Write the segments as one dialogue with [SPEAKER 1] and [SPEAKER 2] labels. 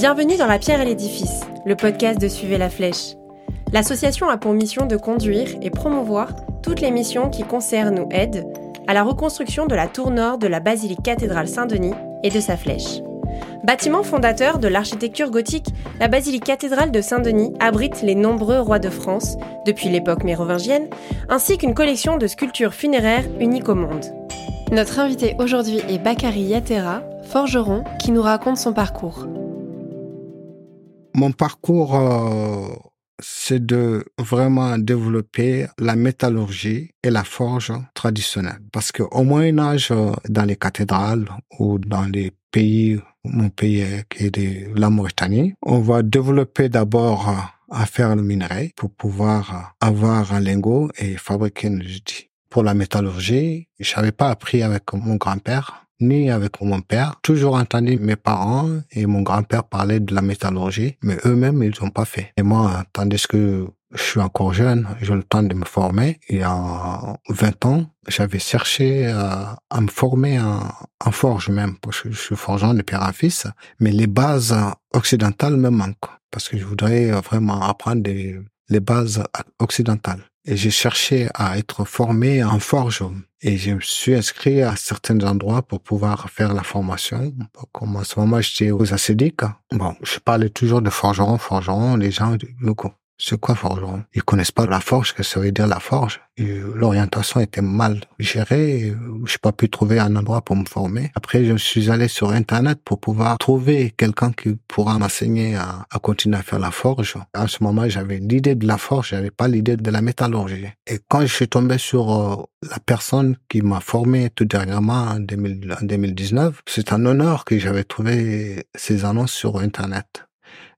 [SPEAKER 1] Bienvenue dans La Pierre et l'Édifice, le podcast de Suivez la Flèche. L'association a pour mission de conduire et promouvoir toutes les missions qui concernent ou aident à la reconstruction de la tour nord de la basilique cathédrale Saint-Denis et de sa flèche. Bâtiment fondateur de l'architecture gothique, la basilique cathédrale de Saint-Denis abrite les nombreux rois de France, depuis l'époque mérovingienne, ainsi qu'une collection de sculptures funéraires uniques au monde. Notre invité aujourd'hui est Bakary Yatera, forgeron, qui nous raconte son parcours.
[SPEAKER 2] Mon parcours, euh, c'est de vraiment développer la métallurgie et la forge traditionnelle. Parce qu'au Moyen Âge, euh, dans les cathédrales ou dans les pays, mon pays est de la Mauritanie, on va développer d'abord euh, à faire le minerai pour pouvoir avoir un lingot et fabriquer une outil. Pour la métallurgie, je n'avais pas appris avec mon grand-père ni avec mon père. Toujours entendu mes parents et mon grand-père parler de la métallurgie, mais eux-mêmes, ils n'ont pas fait. Et moi, tandis que je suis encore jeune, j'ai le temps de me former. Et en 20 ans, j'avais cherché à, me former en, forge même, parce que je suis forgeant de père en fils. Mais les bases occidentales me manquent, parce que je voudrais vraiment apprendre les bases occidentales. Et j'ai cherché à être formé en forge. Et je me suis inscrit à certains endroits pour pouvoir faire la formation. Comme en ce moment, j'étais aux acédiques. Bon, je parlais toujours de forgeron, forgeron. Les gens, c'est quoi forgeron Ils connaissent pas la forge, que ça veut dire la forge. L'orientation était mal gérée. Je n'ai pas pu trouver un endroit pour me former. Après, je suis allé sur Internet pour pouvoir trouver quelqu'un qui pourra m'enseigner à, à, continuer à faire la forge. En ce moment, j'avais l'idée de la forge, j'avais pas l'idée de la métallurgie. Et quand je suis tombé sur euh, la personne qui m'a formé tout dernièrement en, 2000, en 2019, c'est un honneur que j'avais trouvé ces annonces sur Internet.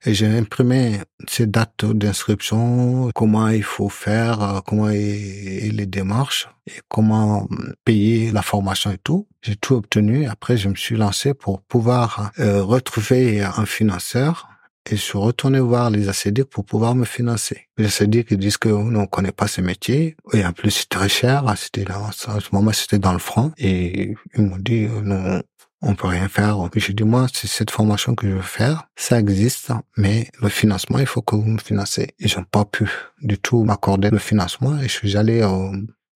[SPEAKER 2] Et j'ai imprimé ces dates d'inscription, comment il faut faire, euh, comment et les démarches, et comment payer la formation et tout. J'ai tout obtenu. Après, je me suis lancé pour pouvoir euh, retrouver un financeur et je suis retourné voir les ACD pour pouvoir me financer. Les ACD qui disent que on connaît pas ce métier et en plus c'est très cher. C'était là, à ce moment c'était dans le franc et ils m'ont dit euh, non, on peut rien faire. J'ai dit, moi, c'est cette formation que je veux faire. Ça existe, mais le financement, il faut que vous me financez. Ils n'ont pas pu du tout m'accorder le financement et je suis allé au,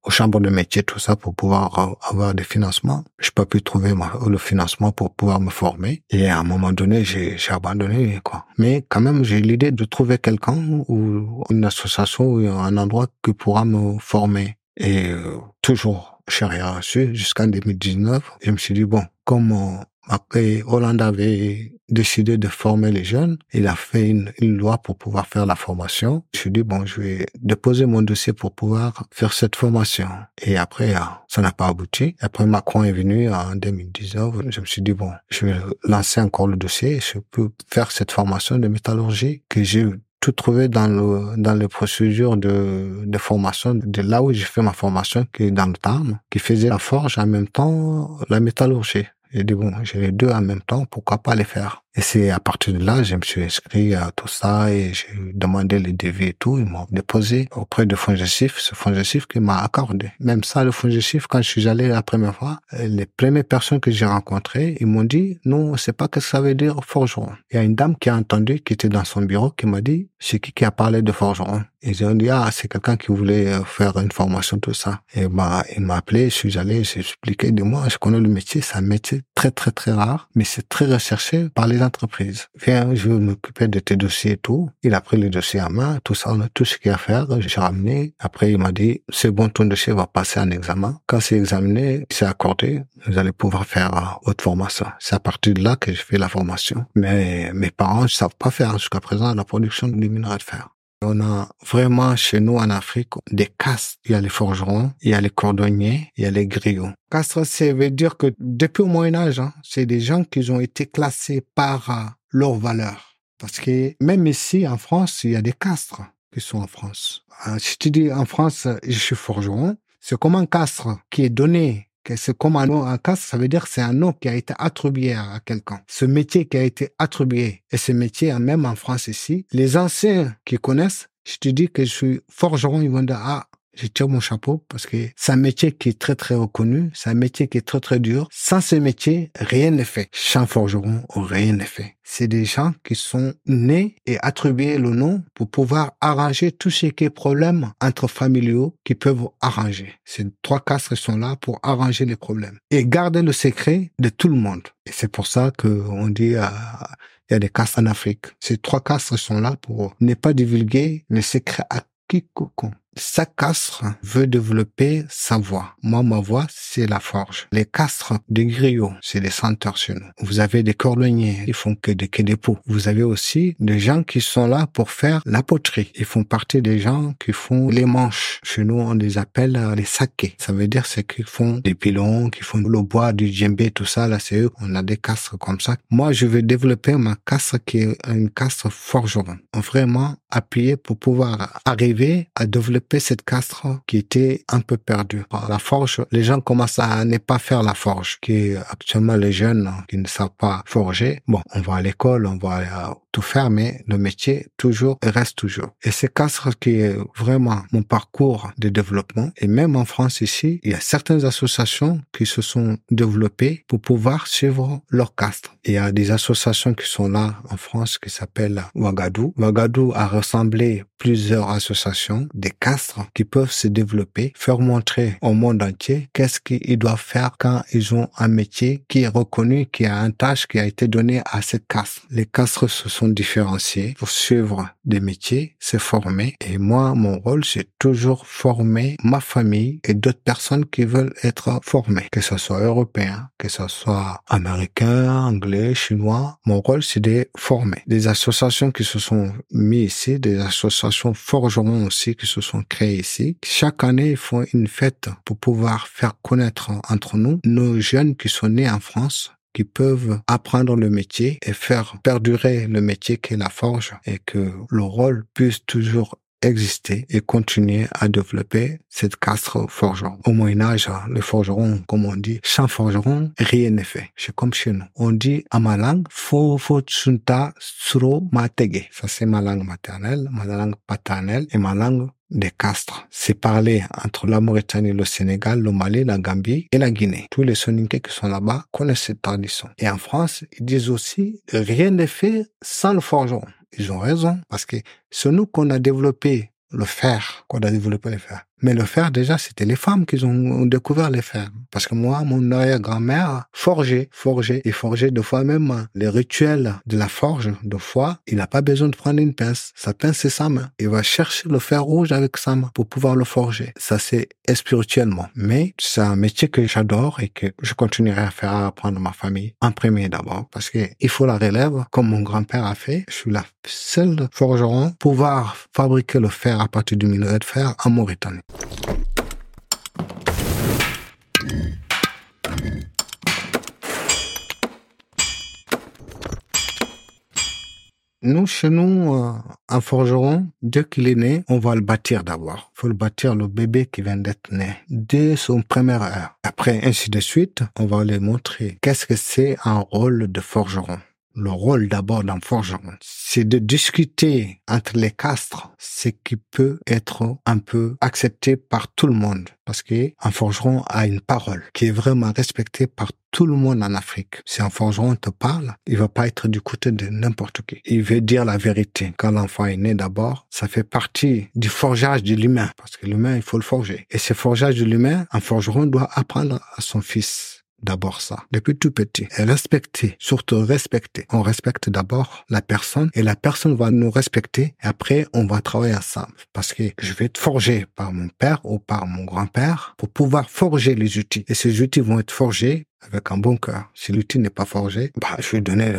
[SPEAKER 2] aux chambres de métier, tout ça, pour pouvoir avoir des financements. Je n'ai pas pu trouver le financement pour pouvoir me former. Et à un moment donné, j'ai abandonné, quoi. Mais quand même, j'ai l'idée de trouver quelqu'un ou une association ou un endroit qui pourra me former. Et euh, toujours, je n'ai rien reçu jusqu'en 2019. Je me suis dit, bon, comme après Hollande avait décidé de former les jeunes, il a fait une, loi pour pouvoir faire la formation. Je suis dit, bon, je vais déposer mon dossier pour pouvoir faire cette formation. Et après, ah, ça n'a pas abouti. Après, Macron est venu en 2019. Je me suis dit, bon, je vais lancer encore le dossier. Je peux faire cette formation de métallurgie que j'ai tout trouvé dans le dans les procédures de, de formation de là où j'ai fait ma formation qui est dans le Tarn qui faisait la forge en même temps la métallurgie j'ai dit, bon, j'ai les deux en même temps, pourquoi pas les faire? Et c'est à partir de là, je me suis inscrit à tout ça et j'ai demandé les devis et tout. Ils m'ont déposé auprès de Fongestif, ce Fongestif qui m'a accordé. Même ça, le Fongestif, quand je suis allé la première fois, les premières personnes que j'ai rencontrées, ils m'ont dit, non, on sait pas ce que ça veut dire forgeron. Il y a une dame qui a entendu, qui était dans son bureau, qui m'a dit, c'est qui qui a parlé de forgeron? Ils ont dit, ah, c'est quelqu'un qui voulait euh, faire une formation, tout ça. Et bah, il m'a appelé, je suis allé, j'ai expliqué de moi, je connais le métier, c'est un métier très, très, très rare, mais c'est très recherché par les Viens, je vais m'occuper de tes dossiers et tout. Il a pris les dossiers à main, tout ça, tout ce qu'il y a à faire, j'ai ramené. Après, il m'a dit, c'est bon, ton dossier va passer un examen. Quand c'est examiné, c'est accordé, vous allez pouvoir faire votre formation. C'est à partir de là que je fais la formation. Mais mes parents ne savent pas faire jusqu'à présent la production du minerai de fer. On a vraiment chez nous en Afrique des castes. Il y a les forgerons, il y a les cordonniers, il y a les griots. Caste, ça veut dire que depuis le Moyen Âge, hein, c'est des gens qui ont été classés par euh, leur valeur. Parce que même ici, en France, il y a des castres qui sont en France. Euh, si tu dis en France, je suis forgeron, c'est comme un castre qui est donné c'est comme un nom, un castre, ça veut dire que c'est un nom qui a été attribué à, quelqu'un. Ce métier qui a été attribué, et ce métier, même en France ici, les anciens qui connaissent, je te dis que je suis forgeron, ils vont dire, ah, je tire mon chapeau parce que c'est un métier qui est très très reconnu, c'est un métier qui est très très dur. Sans ce métier, rien n'est fait. Champ forgeron, rien n'est fait. C'est des gens qui sont nés et attribués le nom pour pouvoir arranger tout ce qui est problème entre familiaux qui peuvent arranger. Ces trois castres sont là pour arranger les problèmes et garder le secret de tout le monde. Et c'est pour ça que on dit, euh, il y a des castres en Afrique. Ces trois castres sont là pour ne pas divulguer les secrets à quiconque. Chaque castre veut développer sa voix. Moi, ma voix, c'est la forge. Les castres des griots, c'est les senteurs chez nous. Vous avez des cordonniers, ils font que des, que des pots. Vous avez aussi des gens qui sont là pour faire la poterie. Ils font partie des gens qui font les manches. Chez nous, on les appelle euh, les sakés. Ça veut dire c'est qu'ils font des pilons, qui font le bois, du djembé, tout ça. Là, c'est eux. On a des castres comme ça. Moi, je vais développer ma castre qui est une castre forgeron. Vraiment appuyé pour pouvoir arriver à développer cette castre qui était un peu perdue. La forge, les gens commencent à ne pas faire la forge, qui actuellement les jeunes qui ne savent pas forger. Bon, on va à l'école, on va tout faire, mais le métier toujours reste toujours. Et c'est castre qui est vraiment mon parcours de développement. Et même en France ici, il y a certaines associations qui se sont développées pour pouvoir suivre leur castre. Il y a des associations qui sont là en France qui s'appellent Ouagadou. Ouagadou a ressemblé plusieurs associations, des castres qui peuvent se développer, faire montrer au monde entier qu'est-ce qu'ils doivent faire quand ils ont un métier qui est reconnu, qui a un tâche qui a été donné à ces castres. Les castres se sont différenciés pour suivre des métiers, se former. Et moi, mon rôle, c'est toujours former ma famille et d'autres personnes qui veulent être formées, que ce soit européen, que ce soit américain, anglais, chinois. Mon rôle, c'est de former. Des associations qui se sont mises ici, des associations forgerons aussi qui se sont créées ici. Chaque année, ils font une fête pour pouvoir faire connaître entre nous nos jeunes qui sont nés en France qui peuvent apprendre le métier et faire perdurer le métier qu'est la forge et que le rôle puisse toujours exister et continuer à développer cette castre forgeron. Au Moyen Âge, les forgerons, comme on dit, sans forgeron, rien n'est fait. C'est comme chez nous. On dit à ma langue, tsunta suro matege. Ça c'est ma langue maternelle, ma langue paternelle et ma langue des castres. Parlé entre la Mauritanie, le Sénégal, le Mali, la Gambie et la Guinée. Tous les Soninké qui sont là-bas connaissent cette tradition. Et en France, ils disent aussi, rien n'est fait sans le forgeron. Ils ont raison, parce que c'est nous qu'on a développé le fer, qu'on a développé le fer. Mais le fer, déjà, c'était les femmes qui ont découvert le fer. Parce que moi, mon arrière-grand-mère forgeait, forgeait et forgeait deux fois même les rituels de la forge. Deux fois, il n'a pas besoin de prendre une pince. Sa pince, c'est sa main. Il va chercher le fer rouge avec sa main pour pouvoir le forger. Ça, c'est spirituellement. Mais c'est un métier que j'adore et que je continuerai à faire apprendre ma famille. En premier d'abord. Parce que il faut la relève, comme mon grand-père a fait. Je suis la seule forgeron pouvoir fabriquer le fer à partir du minerai de fer en Mauritanie. Nous, chez nous, euh, un forgeron, dès qu'il est né, on va le bâtir d'abord. Il faut le bâtir le bébé qui vient d'être né, dès son première heure. Après, ainsi de suite, on va lui montrer qu'est-ce que c'est un rôle de forgeron? Le rôle d'abord d'un forgeron, c'est de discuter entre les castres ce qui peut être un peu accepté par tout le monde. Parce qu'un forgeron a une parole qui est vraiment respectée par tout le monde en Afrique. Si un forgeron te parle, il va pas être du côté de n'importe qui. Il veut dire la vérité. Quand l'enfant est né d'abord, ça fait partie du forgeage de l'humain. Parce que l'humain, il faut le forger. Et ce forgeage de l'humain, un forgeron doit apprendre à son fils d'abord ça, depuis tout petit. Et respecter, surtout respecter. On respecte d'abord la personne et la personne va nous respecter et après on va travailler ensemble. Parce que je vais être forgé par mon père ou par mon grand-père pour pouvoir forger les outils. Et ces outils vont être forgés avec un bon cœur. Si l'outil n'est pas forgé, bah, je vais donner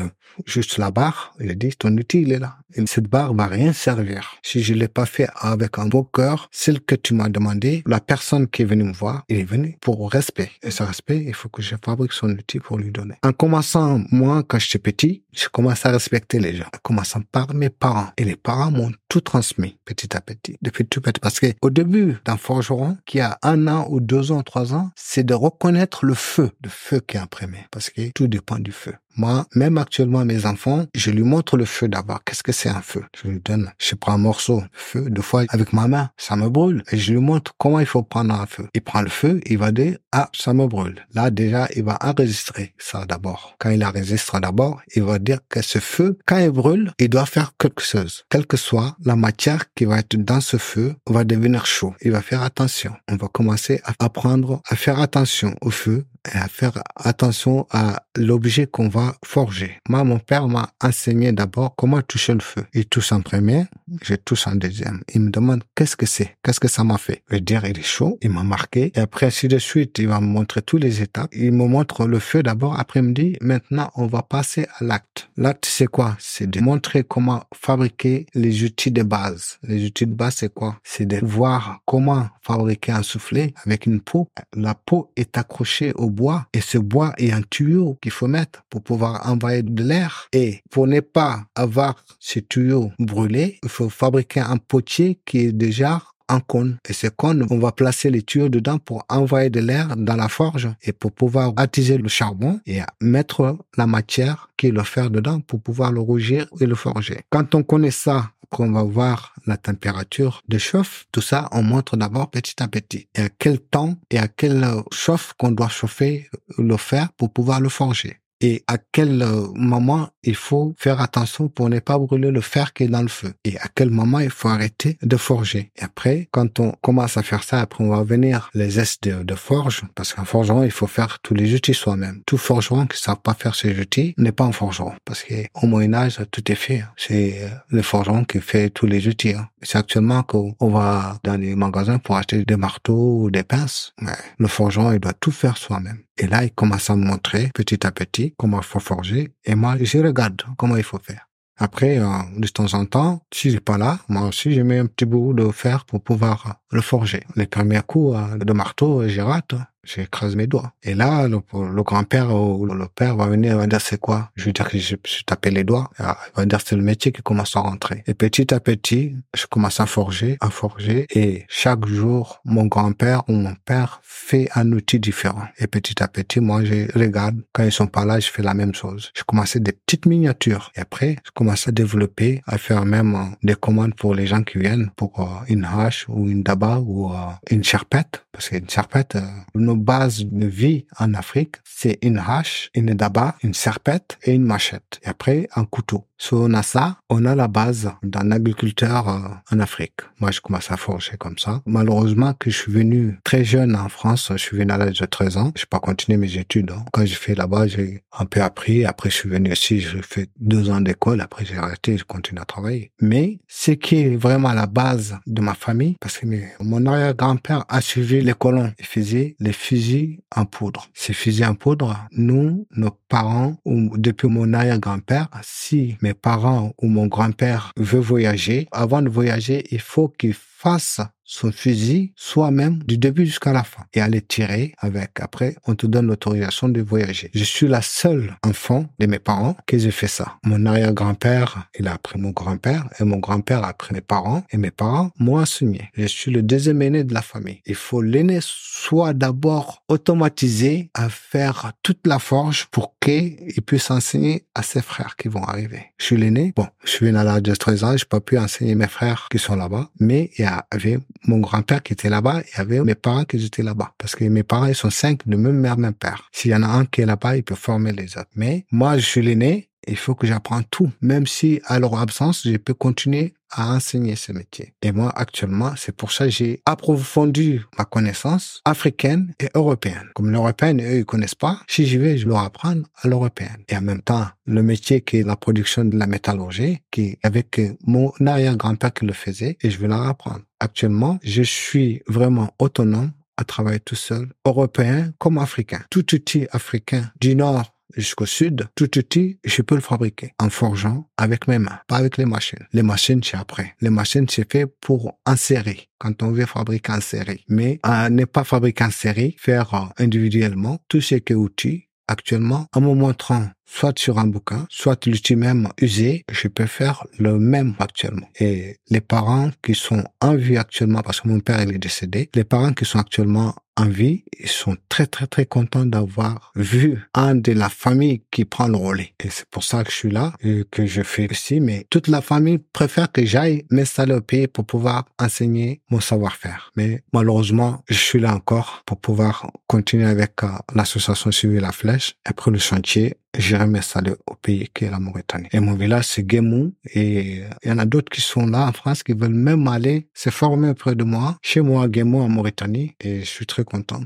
[SPEAKER 2] juste la barre. Il dit, ton outil, il est là. Et cette barre va rien servir. Si je l'ai pas fait avec un bon cœur, celle que tu m'as demandé, la personne qui est venue me voir, il est venu pour respect. Et ce respect, il faut que je fabrique son outil pour lui donner. En commençant, moi, quand j'étais petit, je commence à respecter les gens. En commençant par mes parents. Et les parents m'ont tout transmis petit à petit, depuis tout petit. Parce que au début d'un forgeron, qui a un an ou deux ans, trois ans, c'est de reconnaître le feu, le feu qui est imprimé. Parce que tout dépend du feu. Moi, même actuellement, mes enfants, je lui montre le feu d'abord. Qu'est-ce que c'est un feu? Je lui donne, je prends un morceau de feu, deux fois avec ma main, ça me brûle. Et je lui montre comment il faut prendre un feu. Il prend le feu, il va dire, ah, ça me brûle. Là, déjà, il va enregistrer ça d'abord. Quand il enregistre d'abord, il va dire que ce feu, quand il brûle, il doit faire quelque chose. Quelle que soit la matière qui va être dans ce feu, va devenir chaud. Il va faire attention. On va commencer à apprendre à faire attention au feu et à faire attention à l'objet qu'on va forger. Moi, mon père m'a enseigné d'abord comment toucher le feu. Il touche en premier, je touche en deuxième. Il me demande qu'est-ce que c'est, qu'est-ce que ça m'a fait? Je vais dire, il est chaud, il m'a marqué. Et après, ainsi de suite, il va me montrer tous les étapes. Il me montre le feu d'abord. Après, il me dit, maintenant, on va passer à l'acte. L'acte, c'est quoi? C'est de montrer comment fabriquer les outils de base. Les outils de base, c'est quoi? C'est de voir comment fabriquer un soufflet avec une peau. La peau est accrochée au bois et ce bois est un tuyau qu'il faut mettre pour pouvoir envoyer de l'air. Et pour ne pas avoir ce tuyau brûlé, il faut fabriquer un potier qui est déjà en cône. Et ce cône, on va placer les tuyaux dedans pour envoyer de l'air dans la forge et pour pouvoir attiser le charbon et mettre la matière qui est le fer dedans pour pouvoir le rougir et le forger. Quand on connaît ça, qu'on va voir la température de chauffe, tout ça, on montre d'abord petit à petit. Et à quel temps et à quel chauffe qu'on doit chauffer le fer pour pouvoir le forger et à quel euh, moment il faut faire attention pour ne pas brûler le fer qui est dans le feu? Et à quel moment il faut arrêter de forger? Et après, quand on commence à faire ça, après on va venir les gestes de, forge parce qu'en forgeron, il faut faire tous les outils soi-même. Tout forgeron qui ne savent pas faire ces outils n'est pas un forgeron parce qu'au Moyen Âge, tout est fait. C'est euh, le forgeron qui fait tous les outils. Hein. C'est actuellement qu'on va dans les magasins pour acheter des marteaux ou des pinces. Mais le forgeron, il doit tout faire soi-même. Et là, il commence à me montrer petit à petit comment il faut forger. Et moi, je regarde comment il faut faire. Après, euh, de temps en temps, si j'ai pas là, moi aussi, je mets un petit bout de fer pour pouvoir le forger. Les premiers coups euh, de marteau, j'ai rate j'écrase mes doigts. Et là, le, grand-père ou le père va venir et va dire c'est quoi? Je vais dire que je suis tapé les doigts. il va dire c'est le métier qui commence à rentrer. Et petit à petit, je commence à forger, à forger. Et chaque jour, mon grand-père ou mon père fait un outil différent. Et petit à petit, moi, je regarde. Quand ils sont pas là, je fais la même chose. Je commençais des petites miniatures. Et après, je commence à développer, à faire même euh, des commandes pour les gens qui viennent pour euh, une hache ou une daba ou euh, une charpette. Parce qu'une charpette, nos base de vie en Afrique, c'est une hache, une daba, une serpette et une machette. Et après, un couteau. Si on a ça, on a la base d'un agriculteur euh, en Afrique. Moi, je commence à forger comme ça. Malheureusement, que je suis venu très jeune en France, je suis venu à l'âge de 13 ans. Je n'ai pas continué mes études. Hein. Quand j'ai fait là-bas, j'ai un peu appris. Après, je suis venu ici, j'ai fait deux ans d'école. Après, j'ai arrêté, je continue à travailler. Mais ce qui est vraiment la base de ma famille, parce que mon arrière-grand-père a suivi les colons. Il faisait les fusils en poudre. Ces fusils en poudre, nous, nos parents, ou depuis mon arrière-grand-père, si mes parents ou mon grand-père veut voyager, avant de voyager, il faut qu'il fasse son fusil soi-même du début jusqu'à la fin et aller tirer avec. Après, on te donne l'autorisation de voyager. Je suis la seule enfant de mes parents qui j'ai fait ça. Mon arrière-grand-père, il a appris mon grand-père et mon grand-père a appris mes parents et mes parents m'ont enseigné. Je suis le deuxième aîné de la famille. Il faut l'aîné soit d'abord automatisé à faire toute la forge pour qu'il puisse enseigner à ses frères qui vont arriver. Je suis l'aîné. Bon, je suis né à l'âge de 13 ans, je pas pu enseigner mes frères qui sont là-bas, mais il y avait mon grand-père qui était là-bas, il y avait mes parents qui étaient là-bas. Parce que mes parents, ils sont cinq de même mère, même père. S'il y en a un qui est là-bas, il peut former les autres. Mais moi, je suis l'aîné, il faut que j'apprenne tout. Même si à leur absence, je peux continuer à enseigner ce métier. Et moi, actuellement, c'est pour ça que j'ai approfondi ma connaissance africaine et européenne. Comme l'européenne, eux, ils connaissent pas. Si j'y vais, je leur apprends à l'européenne. Et en même temps, le métier qui est la production de la métallurgie, qui avec mon arrière-grand-père qui le faisait, et je vais leur apprendre. Actuellement, je suis vraiment autonome à travailler tout seul, européen comme africain. Tout outil africain du nord jusqu'au sud, tout outil, je peux le fabriquer en forgeant avec mes mains, pas avec les machines. Les machines, c'est après. Les machines, c'est fait pour en série, quand on veut fabriquer en série. Mais à ne pas fabriquer en série, faire individuellement tout ce qui est outil, actuellement, en me montrant soit sur un bouquin, soit l'outil même usé, je peux faire le même actuellement. Et les parents qui sont en vie actuellement, parce que mon père il est décédé, les parents qui sont actuellement en vie, ils sont très très très contents d'avoir vu un de la famille qui prend le relais. Et c'est pour ça que je suis là et que je fais aussi. Mais toute la famille préfère que j'aille m'installer au pays pour pouvoir enseigner mon savoir-faire. Mais malheureusement, je suis là encore pour pouvoir continuer avec euh, l'association civile La Flèche. Après le chantier, j'irai m'installer au pays qui est la Mauritanie. Et mon village, c'est Guémou. Et il y en a d'autres qui sont là en France qui veulent même aller se former auprès de moi, chez moi à en Mauritanie. Et je suis très content.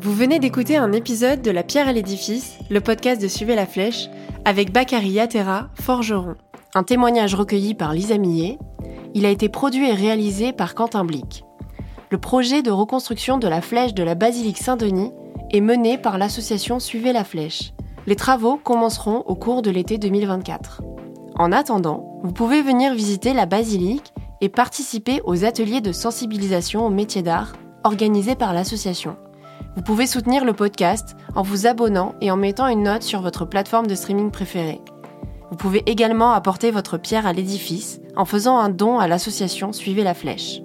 [SPEAKER 1] Vous venez d'écouter un épisode de La Pierre et l'édifice, le podcast de Suivez la Flèche, avec Bakary Yatera, forgeron. Un témoignage recueilli par Lisa Millet. Il a été produit et réalisé par Quentin Blic. Le projet de reconstruction de la flèche de la basilique Saint-Denis est mené par l'association Suivez la Flèche. Les travaux commenceront au cours de l'été 2024. En attendant, vous pouvez venir visiter la basilique et participer aux ateliers de sensibilisation aux métiers d'art organisés par l'association. Vous pouvez soutenir le podcast en vous abonnant et en mettant une note sur votre plateforme de streaming préférée. Vous pouvez également apporter votre pierre à l'édifice en faisant un don à l'association Suivez la Flèche.